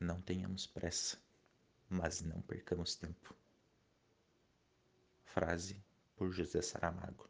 Não tenhamos pressa, mas não percamos tempo. Frase por José Saramago.